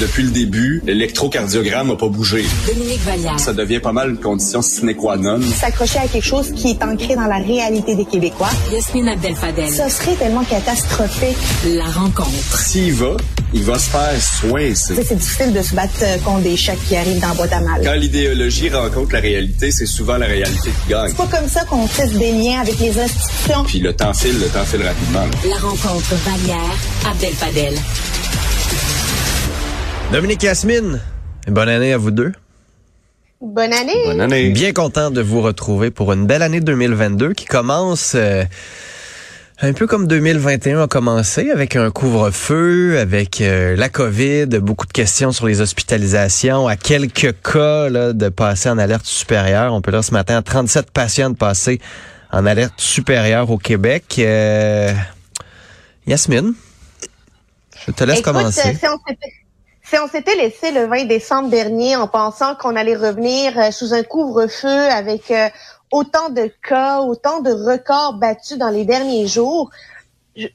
Depuis le début, l'électrocardiogramme n'a pas bougé. Dominique Vallière. Ça devient pas mal une condition sine qua non. S'accrocher à quelque chose qui est ancré dans la réalité des Québécois. Yasmine Abdel-Fadel. Ce serait tellement catastrophique. La rencontre. S'il va, il va se faire soincer. C'est difficile de se battre euh, contre des chèques qui arrivent dans boîte à mal. Quand l'idéologie rencontre la réalité, c'est souvent la réalité qui gagne. C'est pas comme ça qu'on tisse des liens avec les institutions. Puis le temps file, le temps file rapidement. là. La rencontre Vallière Abdel-Fadel. Dominique Yasmine, bonne année à vous deux. Bonne année. Bonne année. Bien content de vous retrouver pour une belle année 2022 qui commence euh, un peu comme 2021 a commencé avec un couvre-feu, avec euh, la COVID, beaucoup de questions sur les hospitalisations, à quelques cas là, de passer en alerte supérieure. On peut lire ce matin 37 patients de passer en alerte supérieure au Québec. Euh, Yasmine, je te laisse Écoute, commencer. euh, si on si on s'était laissé le 20 décembre dernier en pensant qu'on allait revenir euh, sous un couvre-feu avec euh, autant de cas, autant de records battus dans les derniers jours,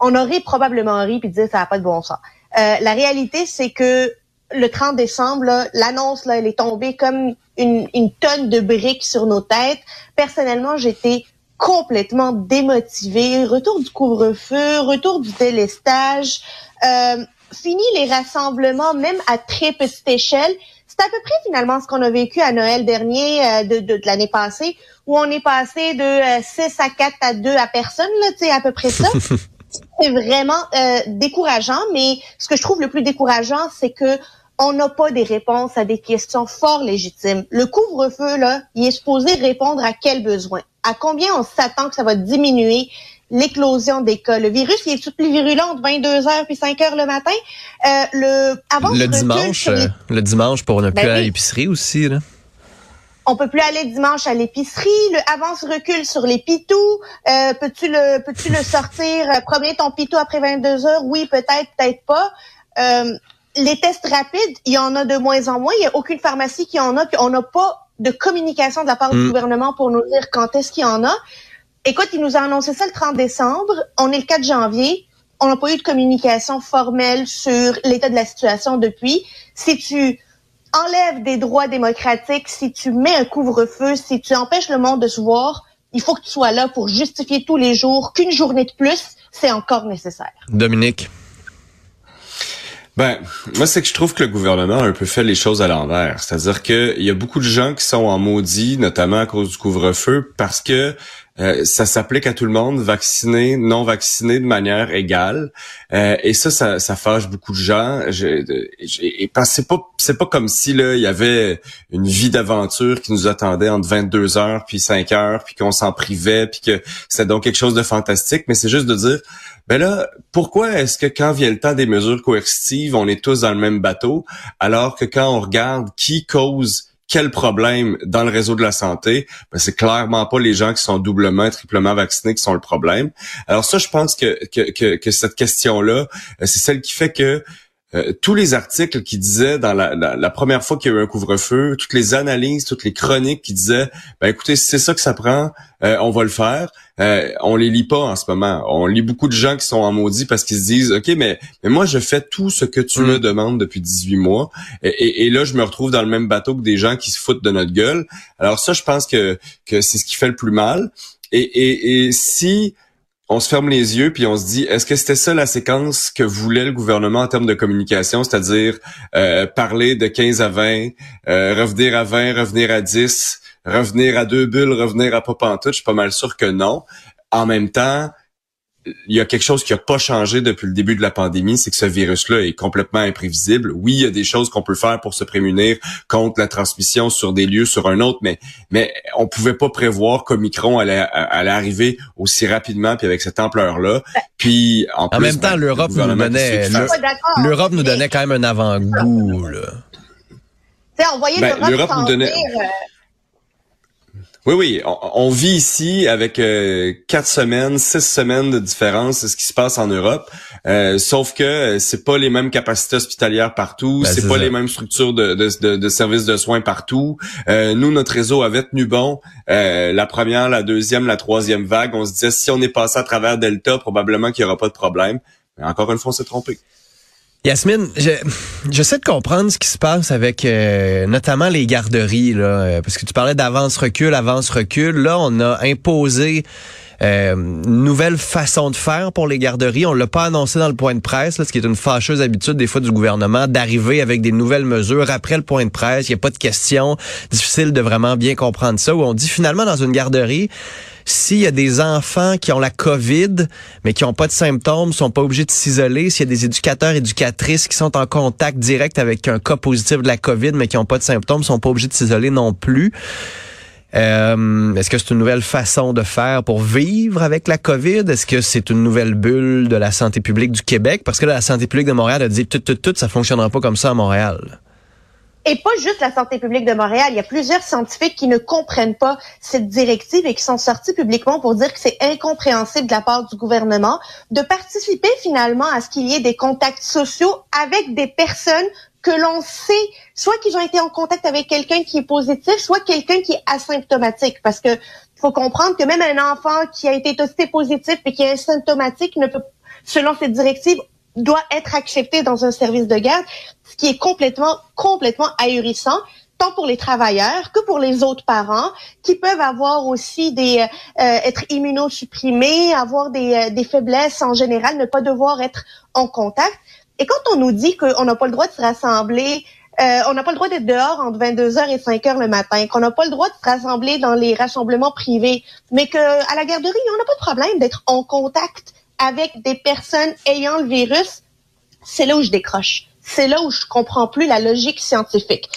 on aurait probablement ri puis dit ça n'a pas de bon sens. Euh, la réalité, c'est que le 30 décembre, l'annonce, elle est tombée comme une, une tonne de briques sur nos têtes. Personnellement, j'étais complètement démotivée. Retour du couvre-feu, retour du délestage, euh, fini les rassemblements, même à très petite échelle. C'est à peu près finalement ce qu'on a vécu à Noël dernier euh, de, de, de l'année passée, où on est passé de euh, 6 à 4 à 2 à personne, là, tu sais, à peu près ça. c'est vraiment euh, décourageant, mais ce que je trouve le plus décourageant, c'est que on n'a pas des réponses à des questions fort légitimes. Le couvre-feu, là, il est supposé répondre à quel besoin? À combien on s'attend que ça va diminuer? L'éclosion des cas? Le virus, il est plus virulent entre 22 heures puis 5 heures le matin. Euh, le, avant Le recul dimanche, sur les euh, le dimanche pour ne Ben plus à l'épicerie aussi. Là. on peut plus aller dimanche à l'épicerie, le avance recul sur les pitous, euh, peux-tu le peux-tu le sortir euh, promener ton pitou après 22 heures? Oui, peut-être, peut-être pas. Euh, les tests rapides, il y en a de moins en moins, il y a aucune pharmacie qui en a, puis on n'a pas de communication de la part Mm. du gouvernement pour nous dire quand est-ce qu'il y en a. Écoute, il nous a annoncé ça le 30 décembre, on est le 4 janvier, on n'a pas eu de communication formelle sur l'état de la situation depuis. Si tu enlèves des droits démocratiques, si tu mets un couvre-feu, si tu empêches le monde de se voir, il faut que tu sois là pour justifier tous les jours qu'une journée de plus, c'est encore nécessaire. Dominique? Ben, moi, c'est que je trouve que le gouvernement a un peu fait les choses à l'envers. C'est-à-dire qu'il y a beaucoup de gens qui sont en maudit, notamment à cause du couvre-feu, parce que euh, ça s'applique à tout le monde, vacciné, non vacciné, de manière égale. Euh, et ça, ça, ça fâche beaucoup de gens. Je, j'ai- et c'est pas, c'est pas comme si là il y avait une vie d'aventure qui nous attendait entre 22 heures puis 5 heures, puis qu'on s'en privait, puis que c'était donc quelque chose de fantastique. Mais c'est juste de dire, ben là, pourquoi est-ce que quand vient le temps des mesures coercitives, on est tous dans le même bateau, alors que quand on regarde qui cause quel problème dans le réseau de la santé, ben c'est clairement pas les gens qui sont doublement, triplement vaccinés qui sont le problème. Alors ça, je pense que que, que, que cette question-là, euh, c'est celle qui fait que euh, tous les articles qui disaient dans la, la, la première fois qu'il y a eu un couvre-feu, toutes les analyses, toutes les chroniques qui disaient, ben écoutez, si c'est ça que ça prend, euh, on va le faire. Euh, on les lit pas en ce moment. On lit beaucoup de gens qui sont en maudit parce qu'ils se disent, ok, mais, mais moi je fais tout ce que tu Mm. me demandes depuis 18 mois, et, et- et là je me retrouve dans le même bateau que des gens qui se foutent de notre gueule. Alors ça, je pense que que c'est ce qui fait le plus mal. Et, et, et si on se ferme les yeux puis on se dit est-ce que c'était ça la séquence que voulait le gouvernement en termes de communication, c'est-à-dire euh, parler de 15 à 20, euh, revenir à 20, revenir à 10, revenir à deux bulles, revenir à pas pantoute, je suis pas mal sûr que non. En même temps, il y a quelque chose qui a pas changé depuis le début de la pandémie, c'est que ce virus-là est complètement imprévisible. Oui, il y a des choses qu'on peut faire pour se prémunir contre la transmission sur des lieux, sur un autre, mais mais on pouvait pas prévoir qu'Omicron allait, allait arriver aussi rapidement puis avec cette ampleur-là. Puis en, En plus, même temps, ben, l'Europe le nous donnait-. L'Europe nous donnait quand même un avant-goût. là. tu sais, on voyait Ben, l'Europe l'Europe nous donnait- venir, euh, Oui, oui, on, on vit ici avec euh, quatre semaines, six semaines de différence de ce qui se passe en Europe. Euh, sauf que euh, c'est pas les mêmes capacités hospitalières partout, Ben, c'est pas ça. les mêmes structures de, de, de, de services de soins partout. Euh, nous, notre réseau avait tenu bon. Euh, la première, la deuxième, la troisième vague, on se disait si on est passé à travers Delta, probablement qu'il y aura pas de problème. Mais encore une fois, on s'est trompé. Yasmine, je, j'essaie de comprendre ce qui se passe avec euh, notamment les garderies, là, euh, parce que tu parlais d'avance-recul, avance-recul. Là, on a imposé euh, une nouvelle façon de faire pour les garderies. On l'a pas annoncé dans le point de presse, là, ce qui est une fâcheuse habitude des fois du gouvernement d'arriver avec des nouvelles mesures après le point de presse. Il n'y a pas de questions. Difficile de vraiment bien comprendre ça. Où on dit finalement dans une garderie, s'il y a des enfants qui ont la COVID, mais qui n'ont pas de symptômes, sont pas obligés de s'isoler. S'il y a des éducateurs, éducatrices qui sont en contact direct avec un cas positif de la COVID, mais qui n'ont pas de symptômes, sont pas obligés de s'isoler non plus. Euh, Est-ce que c'est une nouvelle façon de faire pour vivre avec la COVID? Est-ce que c'est une nouvelle bulle de la santé publique du Québec? Parce que là, la santé publique de Montréal a dit tout, tout, tout, ça fonctionnera pas comme ça à Montréal. Et pas juste la santé publique de Montréal. Il y a plusieurs scientifiques qui ne comprennent pas cette directive et qui sont sortis publiquement pour dire que c'est incompréhensible de la part du gouvernement de participer finalement à ce qu'il y ait des contacts sociaux avec des personnes que l'on sait, soit qu'ils ont été en contact avec quelqu'un qui est positif, soit quelqu'un qui est asymptomatique. Parce que faut comprendre que même un enfant qui a été testé positif et qui est asymptomatique ne peut, selon cette directive, doit être accepté dans un service de garde, ce qui est complètement, complètement ahurissant tant pour les travailleurs que pour les autres parents qui peuvent avoir aussi des euh, être immunosupprimés, avoir des, euh, des faiblesses en général, ne pas devoir être en contact. Et quand on nous dit qu'on n'a pas le droit de se rassembler, euh, on n'a pas le droit d'être dehors entre 22h et 5h le matin, qu'on n'a pas le droit de se rassembler dans les rassemblements privés, mais qu'à la garderie, on n'a pas de problème d'être en contact avec des personnes ayant le virus, c'est là où je décroche. C'est là où je comprends plus la logique scientifique.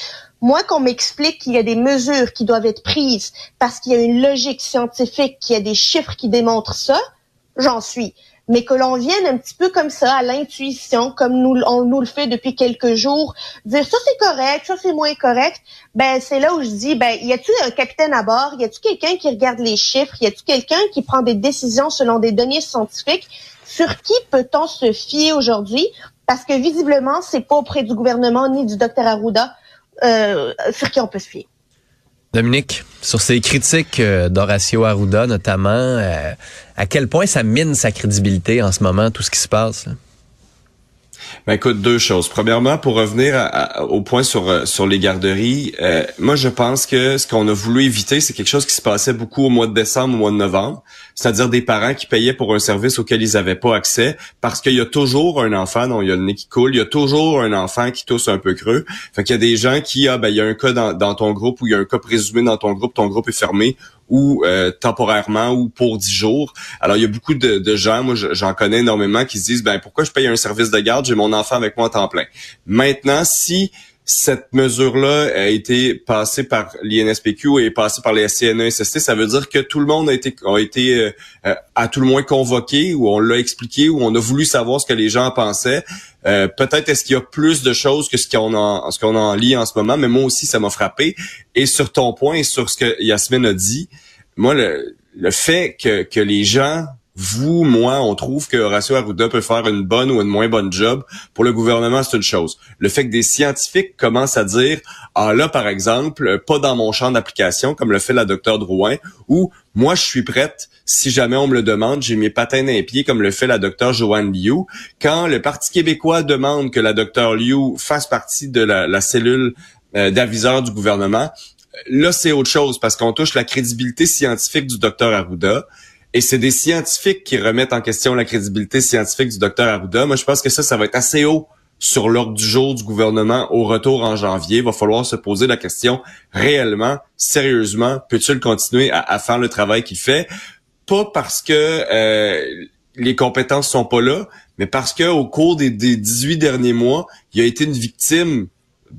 Moi, qu'on m'explique qu'il y a des mesures qui doivent être prises parce qu'il y a une logique scientifique, qu'il y a des chiffres qui démontrent ça, j'en suis mais que l'on vienne un petit peu comme ça, à l'intuition, comme nous, on nous le fait depuis quelques jours, dire ça c'est correct, ça c'est moins correct, ben c'est là où je dis, ben y a-tu un capitaine à bord, y a-tu quelqu'un qui regarde les chiffres, y a-tu quelqu'un qui prend des décisions selon des données scientifiques, sur qui peut-on se fier aujourd'hui? Parce que visiblement, c'est pas auprès du gouvernement ni du docteur Arruda euh, sur qui on peut se fier. Dominique, sur ces critiques euh, d'Horacio Arruda notamment, euh, à quel point ça mine sa crédibilité en ce moment, tout ce qui se passe? Ben écoute, deux choses. Premièrement, pour revenir au point sur euh, sur les garderies, euh, moi je pense que ce qu'on a voulu éviter, c'est quelque chose qui se passait beaucoup au mois de décembre, au mois de novembre, c'est-à-dire des parents qui payaient pour un service auquel ils n'avaient pas accès, parce qu'il y a toujours un enfant dont il y a le nez qui coule, il y a toujours un enfant qui tousse un peu creux. Fait qu'il y a des gens qui, ah ben il y a un cas dans, dans ton groupe ou il y a un cas présumé dans ton groupe, ton groupe est fermé, ou euh, temporairement ou pour 10 jours. Alors il y a beaucoup de, de gens, moi j'en connais énormément, qui se disent ben pourquoi je paye un service de garde, j'ai mon enfant avec moi à temps plein. Maintenant, si cette mesure-là a été passée par l'INSPQ et passée par les SCNESST, ça veut dire que tout le monde a été, a été euh, euh, à tout le moins convoqué, ou on l'a expliqué, ou on a voulu savoir ce que les gens pensaient. Euh, peut-être est-ce qu'il y a plus de choses que ce qu'on en, ce qu'on en lit en ce moment, mais moi aussi, ça m'a frappé. Et sur ton point sur ce que Yasmine a dit, moi, le, le fait que, que les gens vous, moi, on trouve que Horacio Arruda peut faire une bonne ou une moins bonne job. Pour le gouvernement, c'est une chose. Le fait que des scientifiques commencent à dire, ah là, par exemple, pas dans mon champ d'application, comme le fait la docteur Drouin, ou moi, je suis prête, si jamais on me le demande, j'ai mes patins d'un pied, comme le fait la docteur Joanne Liu. Quand le Parti québécois demande que la docteur Liu fasse partie de la, cellule euh, d'aviseur du gouvernement, là, c'est autre chose, parce qu'on touche la crédibilité scientifique du docteur Arruda. Et c'est des scientifiques qui remettent en question la crédibilité scientifique du docteur Arruda. Moi, je pense que ça, ça va être assez haut sur l'ordre du jour du gouvernement au retour en janvier. Il va falloir se poser la question réellement, sérieusement, peut-il continuer à, faire le travail qu'il fait? Pas parce que euh, les compétences sont pas là, mais parce que au cours des, des 18 derniers mois, il a été une victime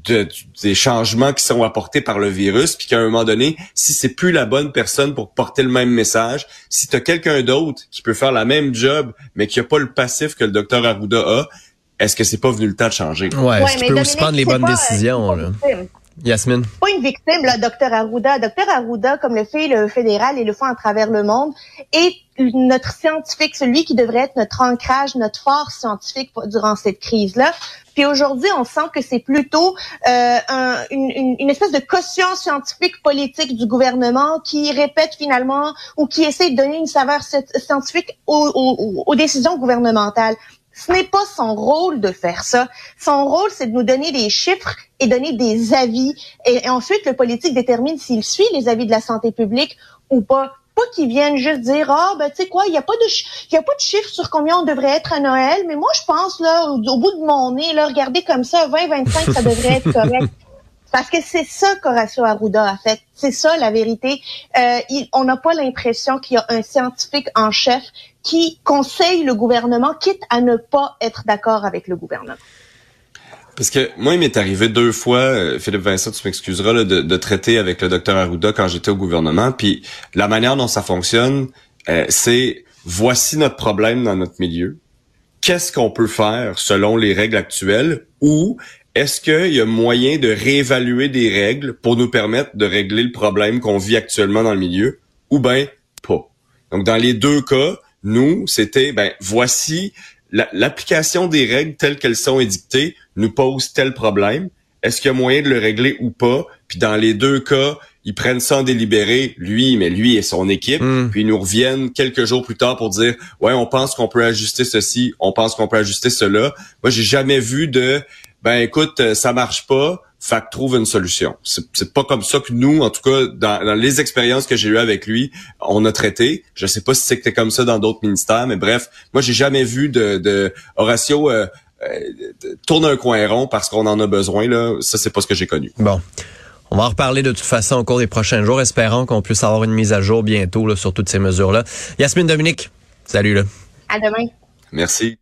de, des changements qui sont apportés par le virus, puis qu'à un moment donné, si c'est plus la bonne personne pour porter le même message, si tu as quelqu'un d'autre qui peut faire la même job, mais qui a pas le passif que le docteur Arruda a, est-ce que c'est pas venu le temps de changer? Ouais, est-ce qu'il peut aussi prendre les bonnes pas, décisions? Là. Yasmine? Pas une victime, le docteur Arruda. Docteur Arruda, comme le fait le fédéral et le font à travers le monde, est notre scientifique, celui qui devrait être notre ancrage, notre force scientifique durant cette crise-là. Puis aujourd'hui, on sent que c'est plutôt euh, un, une, une, espèce de caution scientifique politique du gouvernement qui répète finalement ou qui essaie de donner une saveur scientifique aux, aux, aux décisions gouvernementales Ce n'est pas son rôle de faire ça. Son rôle, c'est de nous donner des chiffres et donner des avis. Et, ensuite, le politique détermine s'il suit les avis de la santé publique ou pas. Pas qu'ils viennent juste dire, ah, ben, tu sais quoi, il n'y a pas de, il y a pas de chiffres sur combien on devrait être à Noël, mais moi, je pense, là, au, au bout de mon nez, là, regardez comme ça, 20, 25, ça devrait être correct. Parce que c'est ça qu'Horacio Arruda a fait. C'est ça la vérité. Euh, on n'a pas l'impression qu'il y a un scientifique en chef qui conseille le gouvernement, quitte à ne pas être d'accord avec le gouvernement. Parce que moi, il m'est arrivé deux fois, euh, Philippe Vincent, tu m'excuseras, de, traiter avec le docteur Arruda quand j'étais au gouvernement. Puis la manière dont ça fonctionne, euh, c'est voici notre problème dans notre milieu. Qu'est-ce qu'on peut faire selon les règles actuelles? Ou est-ce qu'il y a moyen de réévaluer des règles pour nous permettre de régler le problème qu'on vit actuellement dans le milieu? Ou ben pas? Donc, dans les deux cas, nous, c'était, ben, voici l'application des règles telles qu'elles sont édictées nous pose tel problème. Est-ce qu'il y a moyen de le régler ou pas? Puis dans les deux cas, ils prennent ça en délibéré, lui, mais lui et son équipe, hmm. puis ils nous reviennent quelques jours plus tard pour dire ouais, on pense qu'on peut ajuster ceci, on pense qu'on peut ajuster cela. Moi, j'ai jamais vu de ben écoute, euh, ça marche pas, fait que trouve une solution. C'est pas comme ça que nous, en tout cas, dans, les expériences que j'ai eues avec lui, on a traité. Je sais pas si c'était comme ça dans d'autres ministères, mais bref, moi j'ai jamais vu de, de Horatio euh, euh, tourne un coin rond parce qu'on en a besoin là. Ça c'est pas ce que j'ai connu. Bon. On va en reparler de toute façon au cours des prochains jours, espérant qu'on puisse avoir une mise à jour bientôt là, sur toutes ces mesures-là. Yasmine Dominique, salut là. À demain. Merci.